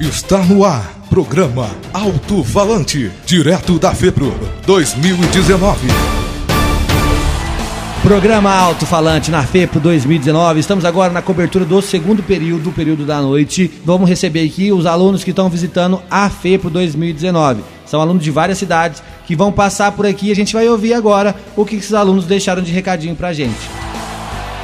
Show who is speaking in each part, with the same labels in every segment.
Speaker 1: Está no ar, programa Alto Falante, direto da FEPRO 2019.
Speaker 2: Programa Alto Falante na FEPRO 2019. Estamos agora na cobertura do segundo período, período da noite. Vamos receber aqui os alunos que estão visitando a FEPRO 2019. São alunos de várias cidades que vão passar por aqui. A gente vai ouvir agora o que esses alunos deixaram de recadinho pra gente.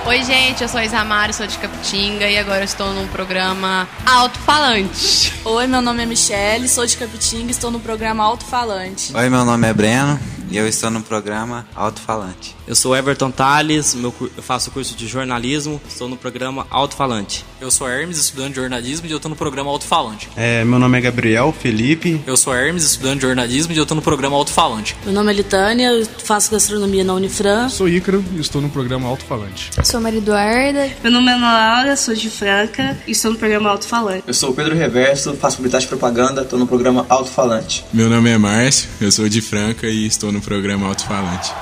Speaker 3: Oi, gente, eu sou a Isamara, sou de Capitinga e agora estou num programa Alto-Falante.
Speaker 4: Oi, meu nome é Michelle, sou de Capitinga e estou no programa Alto-Falante.
Speaker 5: Oi, meu nome é Breno e eu estou no programa Alto-Falante.
Speaker 6: Eu sou Everton Tales, meu, eu faço curso de jornalismo, estou no programa Alto-Falante.
Speaker 7: Eu sou Hermes, estudante de jornalismo e eu estou no programa Alto-Falante.
Speaker 8: É, meu nome é Gabriel Felipe.
Speaker 7: Eu sou Hermes, estudante de jornalismo e eu estou no programa Alto-Falante.
Speaker 4: Meu nome é Litânia, eu faço gastronomia na Unifran.
Speaker 9: Sou Ícaro e estou no programa Alto-Falante.
Speaker 10: Sou Maria Eduarda.
Speaker 11: Meu nome é Ana Laura, sou de Franca e estou no programa Alto-Falante.
Speaker 12: Eu sou o Pedro Reverso, faço publicidade e propaganda, estou no programa Alto-Falante.
Speaker 13: Meu nome é Márcio, eu sou de Franca e estou no programa Alto-Falante.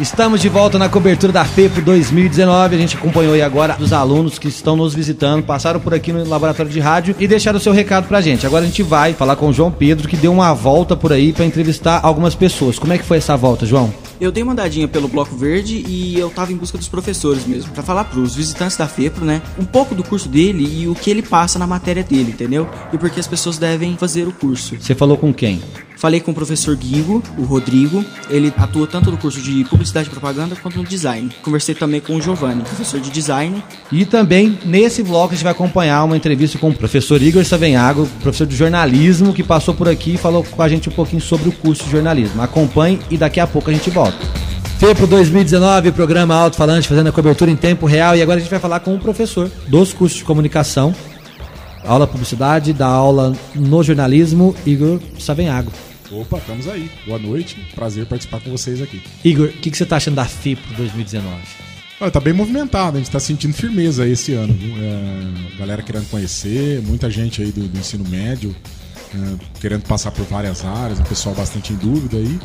Speaker 2: Estamos de volta na cobertura da FEPO 2019. A gente acompanhou aí agora os alunos que estão nos visitando, passaram por aqui no laboratório de rádio e deixaram o seu recado pra gente. Agora a gente vai falar com o João Pedro, que deu uma volta por aí para entrevistar algumas pessoas. Como é que foi essa volta, João?
Speaker 14: Eu dei uma andadinha pelo Bloco Verde e eu tava em busca dos professores mesmo, para falar pros visitantes da FEPRO, né, um pouco do curso dele e o que ele passa na matéria dele, entendeu? E por que as pessoas devem fazer o curso.
Speaker 2: Você falou com quem?
Speaker 14: Falei com o professor Guigo, o Rodrigo, ele atua tanto no curso de publicidade e propaganda quanto no design. Conversei também com o Giovanni, professor de design.
Speaker 2: E também nesse vlog a gente vai acompanhar uma entrevista com o professor Igor Savenhago, professor de jornalismo, que passou por aqui e falou com a gente um pouquinho sobre o curso de jornalismo. Acompanhe e daqui a pouco a gente volta. FEPRO 2019, programa Alto Falante, fazendo a cobertura em tempo real. E agora a gente vai falar com o professor dos cursos de comunicação, aula publicidade, da aula no jornalismo, Igor Savenhago.
Speaker 9: Opa, estamos aí. Boa noite, prazer participar com vocês aqui.
Speaker 2: Igor, o que, que, você está achando da FIPRO 2019?
Speaker 9: Olha, tá bem movimentado, a gente está sentindo firmeza aí esse ano. É, galera querendo conhecer, muita gente aí do, do ensino médio é, querendo passar por várias áreas, o pessoal bastante em dúvida aí.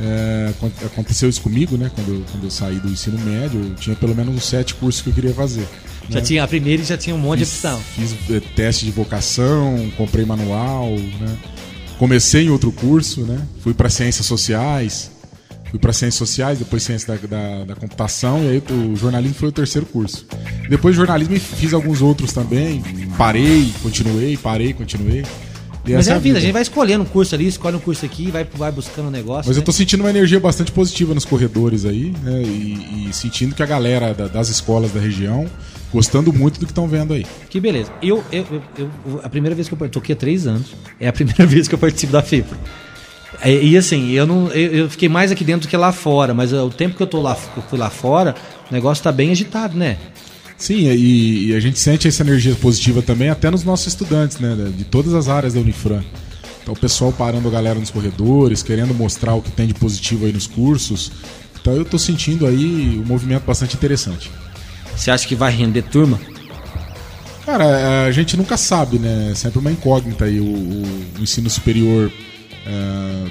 Speaker 9: É, aconteceu isso comigo, né? Quando eu, quando eu saí do ensino médio, eu tinha pelo menos uns sete cursos que eu queria fazer.
Speaker 2: Já né? tinha a primeira e já tinha um monte
Speaker 9: fiz,
Speaker 2: de opção.
Speaker 9: Fiz é, teste de vocação, comprei manual, né? Comecei em outro curso, né? Fui para ciências sociais, fui para ciências sociais, depois ciência da, da, da, computação e aí o jornalismo foi o terceiro curso. Depois jornalismo fiz alguns outros também, parei, continuei, parei, continuei.
Speaker 2: E Mas é a vida, vida, a gente vai escolhendo um curso ali, escolhe um curso aqui, vai, vai buscando um negócio.
Speaker 9: Mas
Speaker 2: né?
Speaker 9: eu tô sentindo uma energia bastante positiva nos corredores aí, né? E, e sentindo que a galera da, das escolas da região gostando muito do que estão vendo aí.
Speaker 2: Que beleza. Eu, eu, eu, eu, a primeira vez que eu tô aqui há três anos, é a primeira vez que eu participo da FIPRO. E, e, assim, eu não eu, eu, fiquei mais aqui dentro do que lá fora, mas o tempo que eu tô lá, eu fui lá fora, o negócio tá bem agitado, né?
Speaker 9: Sim, e, e, a gente sente essa energia positiva também até nos nossos estudantes, né? De todas as áreas da Unifran. Então o pessoal parando a galera nos corredores, querendo mostrar o que tem de positivo aí nos cursos. Então eu tô sentindo aí um movimento bastante interessante.
Speaker 2: Você acha que vai render turma?
Speaker 9: Cara, a gente nunca sabe, né? É sempre uma incógnita aí o, o, o ensino superior é,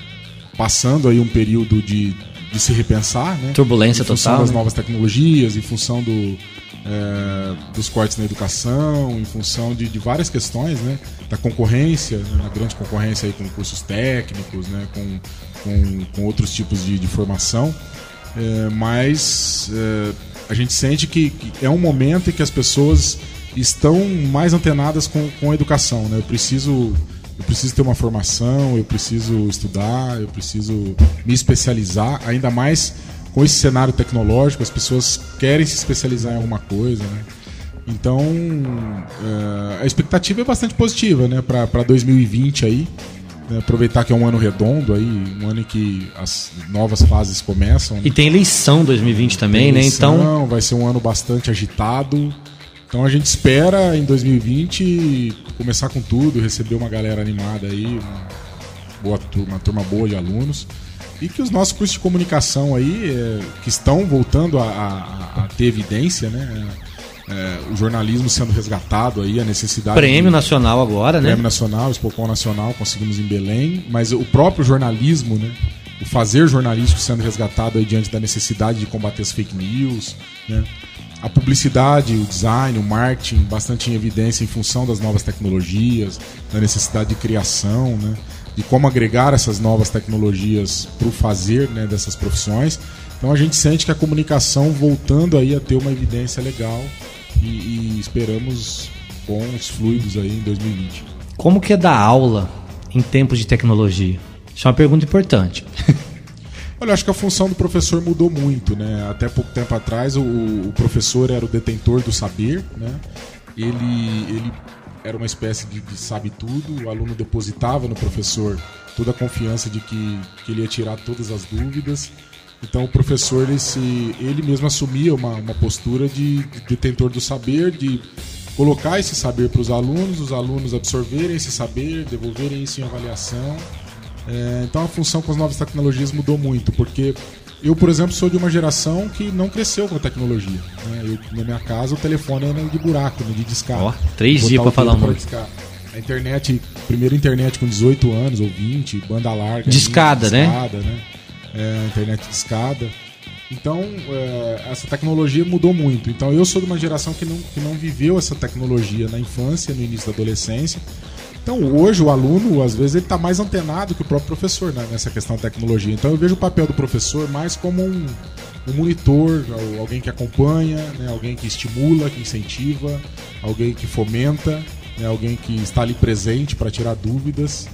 Speaker 9: passando aí um período de, de se repensar, né?
Speaker 2: Turbulência
Speaker 9: em função
Speaker 2: total.
Speaker 9: das
Speaker 2: né?
Speaker 9: novas tecnologias, em função do, é, dos cortes na educação, em função de, de várias questões, né? Da concorrência, né? a grande concorrência aí com cursos técnicos, né? Com, com, com outros tipos de, de formação. É, mas é, a gente sente que, que, é um momento em que as pessoas estão mais antenadas com, com a educação. Né? Eu preciso eu preciso ter uma formação, eu preciso estudar, eu preciso me especializar, ainda mais com esse cenário tecnológico, as pessoas querem se especializar em alguma coisa, né? Então, uh, a expectativa é bastante positiva, né, para 2020 aí. Né, aproveitar que é um ano redondo aí, um ano em que as novas fases começam. Né?
Speaker 2: E tem eleição 2020 também,
Speaker 9: tem
Speaker 2: né?
Speaker 9: eleição,
Speaker 2: né? Então
Speaker 9: vai ser um ano bastante agitado. Então a gente espera em 2020 começar com tudo, receber uma galera animada aí, uma, boa, uma turma boa de alunos. E que os nossos cursos de comunicação aí, é, que estão voltando a, a, a ter evidência, né? É, o jornalismo sendo resgatado aí, a necessidade.
Speaker 2: Prêmio de, nacional agora,
Speaker 9: prêmio
Speaker 2: né?
Speaker 9: Prêmio nacional, Expocom nacional, conseguimos em Belém, mas o próprio jornalismo, né? O fazer jornalístico sendo resgatado aí diante da necessidade de combater as fake news, né? a publicidade, o design, o marketing bastante em evidência em função das novas tecnologias, da necessidade de criação, né? de como agregar essas novas tecnologias para o fazer né, dessas profissões. Então a gente sente que a comunicação voltando aí a ter uma evidência legal e, e esperamos bons fluidos aí em 2020.
Speaker 2: Como que é dar aula em tempos de tecnologia? Isso é uma pergunta importante.
Speaker 9: Olha, acho que a função do professor mudou muito, né? Até pouco tempo atrás o, o professor era o detentor do saber, né? Ele, ele era uma espécie de, de sabe tudo, o aluno depositava no professor toda a confiança de que, que ele ia tirar todas as dúvidas. Então o professor ele, se, ele mesmo assumia uma, uma postura de, de detentor do saber, de colocar esse saber para os alunos, os alunos absorverem esse saber, devolverem isso em avaliação é, então a função com as novas tecnologias mudou muito, porque eu, por exemplo, sou de uma geração que não cresceu com a tecnologia. Né? Eu, na minha casa o telefone era de buraco, né? de discar.
Speaker 2: Ó, três dias para falar um
Speaker 9: A internet, primeiro internet com 18 anos ou 20, banda larga.
Speaker 2: Discada, né?
Speaker 9: Discada, né? É, internet discada. Então, é, essa tecnologia mudou muito. Então, eu sou de uma geração que não, que não viveu essa tecnologia na infância, no início da adolescência. Então, hoje, o aluno, às vezes, ele está mais antenado que o próprio professor né, nessa questão da tecnologia. Então, eu vejo o papel do professor mais como um, um monitor, alguém que acompanha, né, alguém que estimula, que incentiva, alguém que fomenta, né, alguém que está ali presente para tirar dúvidas.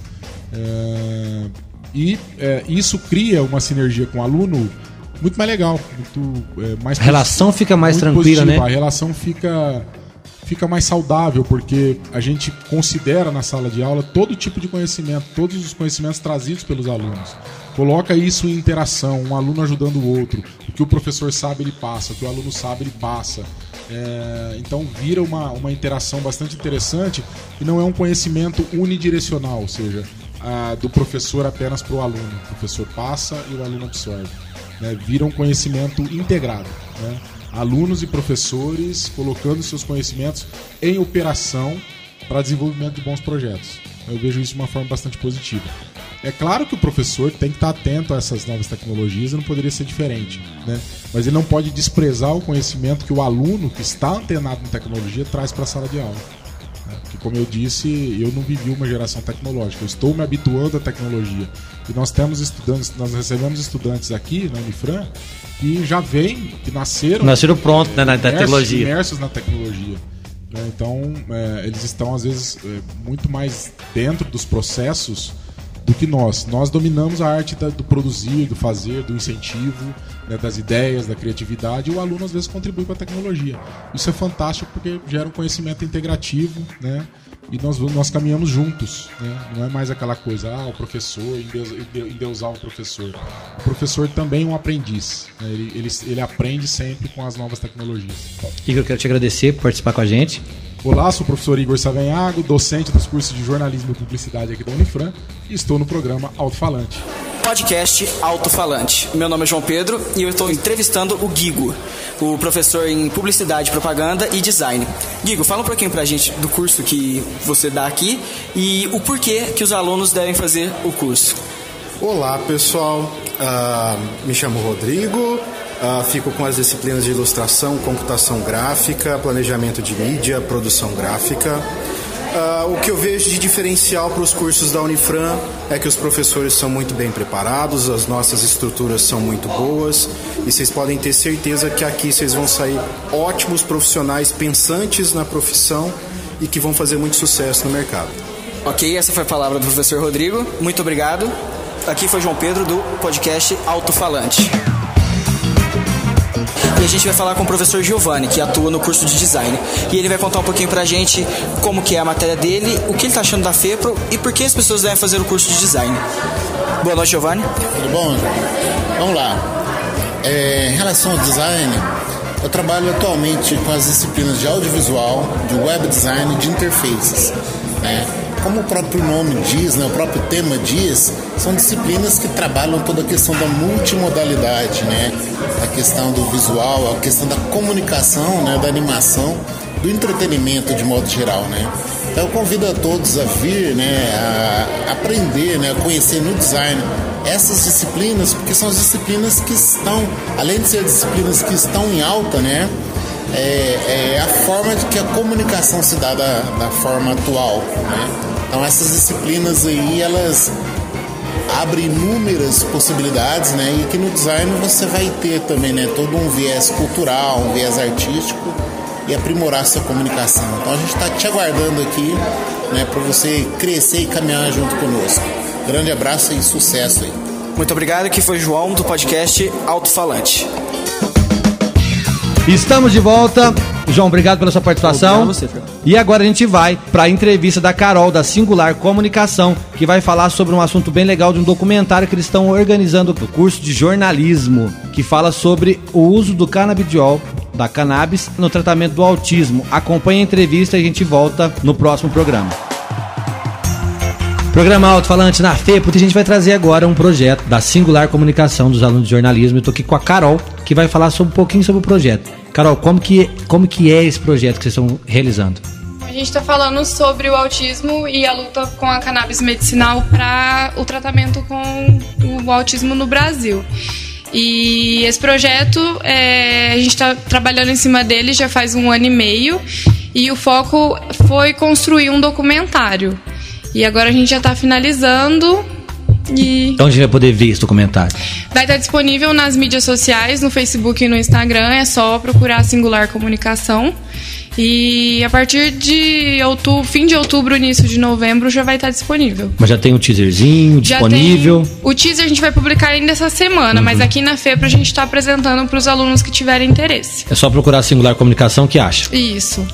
Speaker 9: É, e é, isso cria uma sinergia com o aluno muito mais legal, muito é, mais
Speaker 2: a relação fica mais tranquila,
Speaker 9: positiva.
Speaker 2: né?
Speaker 9: A relação fica fica mais saudável, porque a gente considera na sala de aula todo tipo de conhecimento, todos os conhecimentos trazidos pelos alunos. Coloca isso em interação, um aluno ajudando o outro. O que o professor sabe, ele passa, o que o aluno sabe, ele passa. É, então vira uma, uma interação bastante interessante e não é um conhecimento unidirecional, ou seja, do professor apenas para o aluno. O professor passa e o aluno absorve. Né? Vira um conhecimento integrado. Né? alunos e professores colocando seus conhecimentos em operação para desenvolvimento de bons projetos. Eu vejo isso de uma forma bastante positiva. É claro que o professor tem que estar atento a essas novas tecnologias não poderia ser diferente, né? Mas ele não pode desprezar o conhecimento que o aluno que está antenado em tecnologia traz para a sala de aula. Como eu disse, eu não vivi uma geração tecnológica, eu estou me habituando à tecnologia. E nós temos estudantes, nós recebemos estudantes aqui na Unifran que já vêm, que nasceram.
Speaker 2: Nasceram pronto né, na
Speaker 9: imersos,
Speaker 2: tecnologia.
Speaker 9: Imersos na tecnologia. Né? Então, é, eles estão, às vezes, é, muito mais dentro dos processos do que nós. Nós dominamos a arte da, do produzir, do fazer, do incentivo, né, das ideias, da criatividade, e o aluno, às vezes, contribui com a tecnologia. Isso é fantástico porque gera um conhecimento integrativo, né? e nós, nós caminhamos juntos. Né? Não é mais aquela coisa, ah, o professor, endeusar o professor. O professor também é um aprendiz. Né? Ele, ele, ele aprende sempre com as novas tecnologias.
Speaker 2: Igor, eu quero te agradecer por participar com a gente.
Speaker 9: Olá, sou o professor Igor Savenhago, docente dos cursos de jornalismo e publicidade aqui da Unifran e estou no programa Alto Falante
Speaker 10: podcast Alto-Falante. Meu nome é João Pedro e eu estou entrevistando o Guigo, o professor em Publicidade, Propaganda e Design. Guigo, fala um pouquinho pra gente do curso que você dá aqui e o porquê que os alunos devem fazer o curso.
Speaker 15: Olá, pessoal. Uh, me chamo Rodrigo. Uh, fico com as disciplinas de ilustração, computação gráfica, planejamento de mídia, produção gráfica. Uh, o que eu vejo de diferencial para os cursos da Unifran é que os professores são muito bem preparados, as nossas estruturas são muito boas e vocês podem ter certeza que aqui vocês vão sair ótimos profissionais pensantes na profissão e que vão fazer muito sucesso no mercado.
Speaker 10: Ok, essa foi a palavra do professor Rodrigo. Muito obrigado. Aqui foi João Pedro do podcast Alto Falante. E a gente vai falar com o professor Giovanni, que atua no curso de design. E ele vai contar um pouquinho pra gente como que é a matéria dele, o que ele tá achando da FEPRO e por que as pessoas devem fazer o curso de design. Boa noite, Giovanni.
Speaker 16: Tudo bom? Vamos lá. É, em relação ao design, eu trabalho atualmente com as disciplinas de audiovisual, de web design e de interfaces. Né? Como o próprio nome diz, né, o próprio tema diz, são disciplinas que trabalham toda a questão da multimodalidade, né, a questão do visual, a questão da comunicação, né, da animação, do entretenimento de modo geral, né. Então eu convido a todos a vir, né, a aprender, né, a conhecer no design essas disciplinas, porque são as disciplinas que estão, além de ser disciplinas que estão em alta, né, é, é a forma de que a comunicação se dá da, da forma atual. Né? Então essas disciplinas aí, elas abrem inúmeras possibilidades, né? E aqui no design você vai ter também, né, todo um viés cultural, um viés artístico e aprimorar sua comunicação. Então a gente está te aguardando aqui, né, para você crescer e caminhar junto conosco. Grande abraço e sucesso aí.
Speaker 10: Muito obrigado, que foi João do podcast Alto Falante.
Speaker 2: Estamos de volta. João, obrigado pela sua participação.
Speaker 14: Obrigado a você.
Speaker 2: E agora a gente vai para a entrevista da Carol da Singular Comunicação, que vai falar sobre um assunto bem legal de um documentário que eles estão organizando do curso de jornalismo, que fala sobre o uso do canabidiol, da cannabis, no tratamento do autismo. Acompanhe a entrevista e a gente volta no próximo programa. Programa Alto Falante na FE, porque a gente vai trazer agora um projeto da Singular Comunicação dos alunos de jornalismo. Eu tô aqui com a Carol, que vai falar sobre, um pouquinho sobre o projeto. Carol, como que, como que é esse projeto que vocês estão realizando?
Speaker 17: A gente está falando sobre o autismo e a luta com a cannabis medicinal para o tratamento com o autismo no Brasil. E esse projeto, é, a gente está trabalhando em cima dele já faz um ano e meio e o foco foi construir um documentário. E agora a gente já está finalizando e
Speaker 2: Então a gente vai poder ver esse documentário.
Speaker 17: vai estar disponível nas mídias sociais, no Facebook e no Instagram. É só procurar Singular Comunicação. E a partir de outubro, fim de outubro, início de novembro, já vai estar disponível.
Speaker 2: Mas já tem o teaserzinho
Speaker 17: Já
Speaker 2: disponível.
Speaker 17: tem- o teaser a gente vai publicar ainda essa semana, mas aqui na FEPRA a gente está apresentando para os alunos que tiverem interesse.
Speaker 2: É só procurar Singular Comunicação que acha.
Speaker 17: Isso.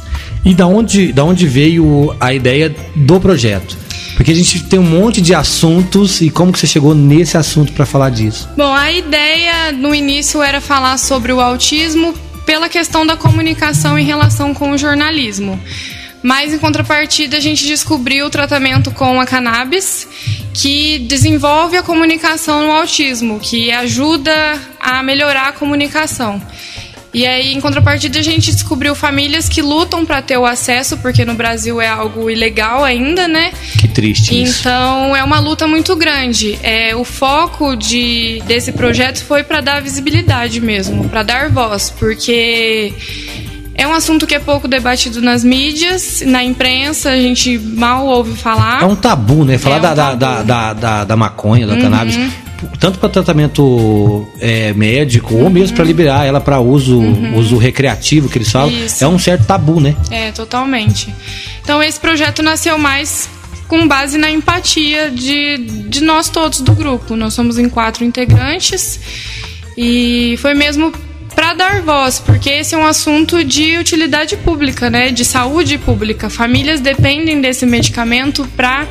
Speaker 2: E da onde, da onde veio a ideia do projeto? Porque a gente tem um monte de assuntos e como que você chegou nesse assunto para falar disso?
Speaker 17: Bom, a ideia no início era falar sobre o autismo pela questão da comunicação em relação com o jornalismo. Mas em contrapartida, a gente descobriu o tratamento com a cannabis, que desenvolve a comunicação no autismo, que ajuda a melhorar a comunicação. E aí, em contrapartida, a gente descobriu famílias que lutam para ter o acesso, porque no Brasil é algo ilegal ainda, né?
Speaker 2: Que triste isso.
Speaker 17: Então é uma luta muito grande. É, o foco de, desse projeto foi para dar visibilidade mesmo, para dar voz, porque é um assunto que é pouco debatido nas mídias, na imprensa, a gente mal ouve falar.
Speaker 2: É um tabu, né? Falar
Speaker 17: É um
Speaker 2: da, da,
Speaker 17: tabu.
Speaker 2: da, da, da, da maconha, da
Speaker 17: Uhum.
Speaker 2: cannabis, tanto para tratamento é, médico ou mesmo para liberar ela para uso,
Speaker 17: Uhum.
Speaker 2: uso recreativo, que eles falam,
Speaker 17: Isso.
Speaker 2: é um certo tabu, né?
Speaker 17: É, totalmente. Então esse projeto nasceu mais com base na empatia de, de nós todos do grupo. Nós somos em quatro integrantes e foi mesmo para dar voz, porque esse é um assunto de utilidade pública, né? De saúde pública. Famílias dependem desse medicamento para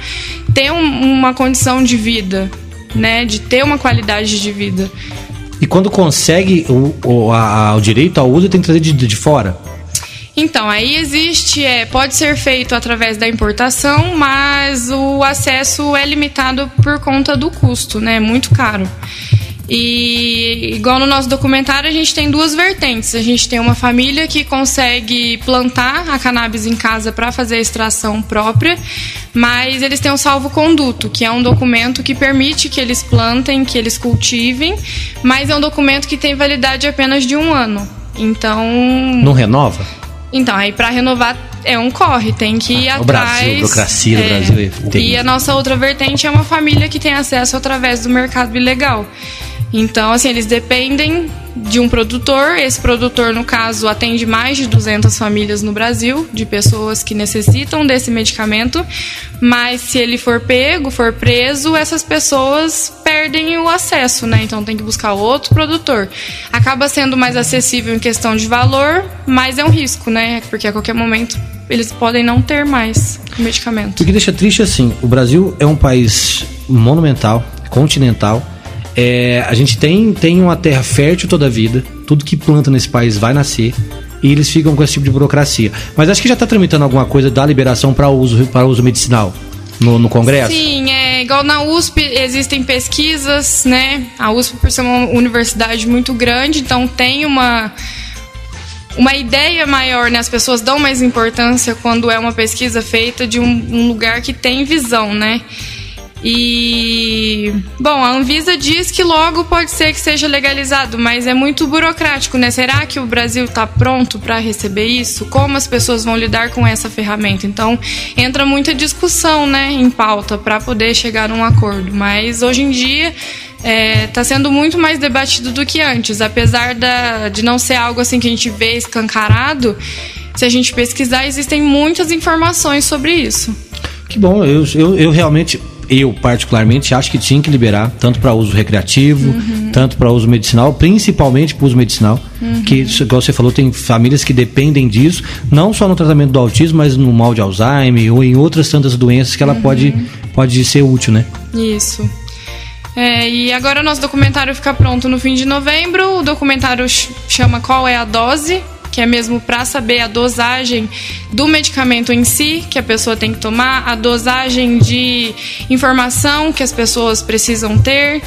Speaker 17: ter um- uma condição de vida, né? De ter uma qualidade de vida.
Speaker 2: E quando consegue o, o, a- o direito ao uso, tem que trazer de, de fora.
Speaker 17: Então, aí existe, é, pode ser feito através da importação, mas o acesso é limitado por conta do custo, né? É muito caro. E igual no nosso documentário, a gente tem duas vertentes. A gente tem uma família que consegue plantar a cannabis em casa para fazer a extração própria, mas eles têm um salvo-conduto, que é um documento que permite que eles plantem, que eles cultivem, mas é um documento que tem validade apenas de um ano. Então,
Speaker 2: Não renova?
Speaker 17: então, aí pra renovar é um corre, tem que ir
Speaker 2: Ah, o
Speaker 17: atrás.
Speaker 2: Brasil, a burocracia do Brasil é
Speaker 17: E a nossa outra vertente é uma família que tem acesso através do mercado ilegal. Então, assim, eles dependem de um produtor. Esse produtor, no caso, atende mais de 200 famílias no Brasil, de pessoas que necessitam desse medicamento. Mas se ele for pego, for preso, essas pessoas perdem o acesso, né? Então tem que buscar outro produtor. Acaba sendo mais acessível em questão de valor, mas é um risco, né? Porque a qualquer momento eles podem não ter mais o medicamento.
Speaker 2: O que deixa triste assim, o Brasil é um país monumental, continental. É, a gente tem, tem uma terra fértil toda a vida, tudo que planta nesse país vai nascer. E eles ficam com esse tipo de burocracia. Mas acho que já está tramitando alguma coisa da liberação para uso, para uso medicinal no, no Congresso?
Speaker 17: Sim, é igual na USP existem pesquisas, né? A USP por ser uma universidade muito grande, então tem uma uma ideia maior, né? As pessoas dão mais importância quando é uma pesquisa feita de um, um lugar que tem visão, né? E bom, a Anvisa diz que logo pode ser que seja legalizado, mas é muito burocrático, né? Será que o Brasil está pronto para receber isso? Como as pessoas vão lidar com essa ferramenta? Então entra muita discussão, né, em pauta para poder chegar a um acordo. Mas hoje em dia está é, tá sendo muito mais debatido do que antes, apesar da, de não ser algo assim que a gente vê escancarado. Se a gente pesquisar, existem muitas informações sobre isso.
Speaker 2: Que bom, eu, eu, eu realmente eu particularmente acho que tinha que liberar tanto para uso recreativo, uhum. tanto para uso medicinal, principalmente para uso medicinal, uhum. que igual você falou, tem famílias que dependem disso, não só no tratamento do autismo, mas no mal de Alzheimer ou em outras tantas doenças que ela uhum. pode pode ser útil, né?
Speaker 17: Isso. É, e agora o nosso documentário fica pronto no fim de novembro. O documentário chama Qual é a Dose? Que é mesmo para saber a dosagem do medicamento em si que a pessoa tem que tomar, a dosagem de informação que as pessoas precisam ter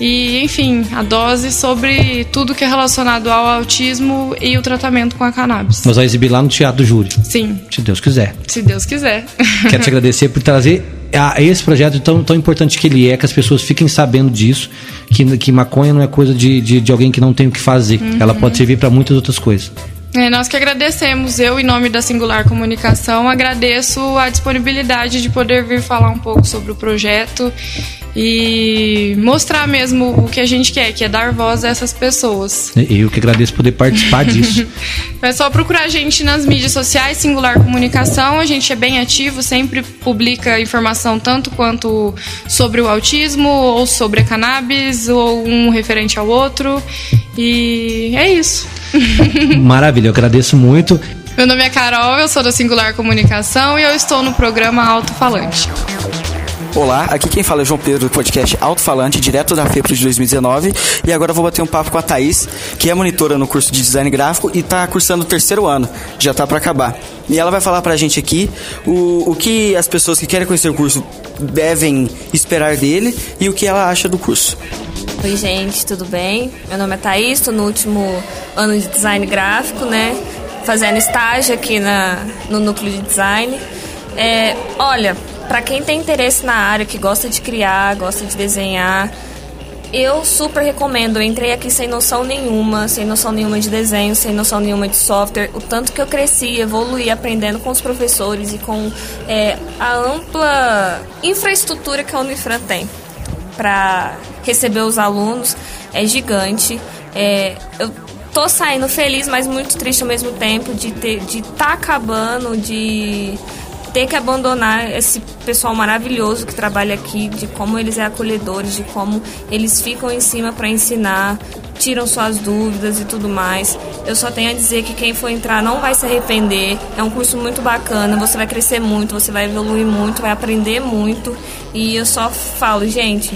Speaker 17: e, enfim, a dose sobre tudo que é relacionado ao autismo e o tratamento com a cannabis.
Speaker 2: Nós vamos exibir lá no Teatro do Júri.
Speaker 17: Sim.
Speaker 2: Se Deus quiser.
Speaker 17: Se Deus quiser.
Speaker 2: Quero te agradecer por trazer a esse projeto tão, tão importante que ele é, que as pessoas fiquem sabendo disso, que, que maconha não é coisa de, de, de alguém que não tem o que fazer. Uhum. Ela pode servir para muitas outras coisas.
Speaker 17: É, nós que agradecemos, eu, em nome da Singular Comunicação, agradeço a disponibilidade de poder vir falar um pouco sobre o projeto e mostrar mesmo o que a gente quer, que é dar voz a essas pessoas.
Speaker 2: Eu que agradeço poder participar disso.
Speaker 17: é só procurar a gente nas mídias sociais, Singular Comunicação, a gente é bem ativo, sempre publica informação tanto quanto sobre o autismo, ou sobre a cannabis, ou um referente ao outro. E é isso.
Speaker 2: Maravilha, eu agradeço muito.
Speaker 17: Meu nome é Carol, eu sou da Singular Comunicação e eu estou no programa Alto Falante.
Speaker 10: Olá, aqui quem fala é João Pedro do podcast Alto Falante, direto da FEPRO de 2019. E agora eu vou bater um papo com a Thaís, que é monitora no curso de design gráfico e está cursando o terceiro ano, já está para acabar. E ela vai falar para a gente aqui o, o que as pessoas que querem conhecer o curso devem esperar dele e o que ela acha do curso.
Speaker 18: Oi, gente, tudo bem? Meu nome é Thaís, estou no último ano de design gráfico, né? Fazendo estágio aqui na, no núcleo de design. É, olha, para quem tem interesse na área, que gosta de criar, gosta de desenhar, eu super recomendo. Eu entrei aqui sem noção nenhuma, sem noção nenhuma de desenho, sem noção nenhuma de software. O tanto que eu cresci, evoluí aprendendo com os professores e com é, a ampla infraestrutura que a Unifran tem para receber os alunos é gigante. É, eu tô saindo feliz, mas muito triste ao mesmo tempo de ter, de tá acabando, de ter que abandonar esse pessoal maravilhoso que trabalha aqui, de como eles é acolhedores, de como eles ficam em cima para ensinar, tiram suas dúvidas e tudo mais. Eu só tenho a dizer que quem for entrar não vai se arrepender. É um curso muito bacana, você vai crescer muito, você vai evoluir muito, vai aprender muito. E eu só falo, gente,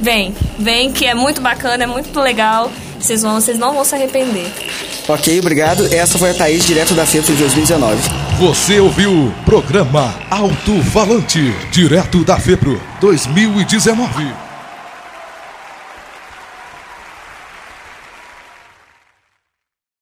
Speaker 18: vem, vem que é muito bacana, é muito legal. Vocês vão, vocês não vão se arrepender.
Speaker 10: Ok, obrigado. Essa foi a Thaís, direto da FEP de 2019.
Speaker 1: Você ouviu o programa Alto Falante, direto da FEPRO 2019.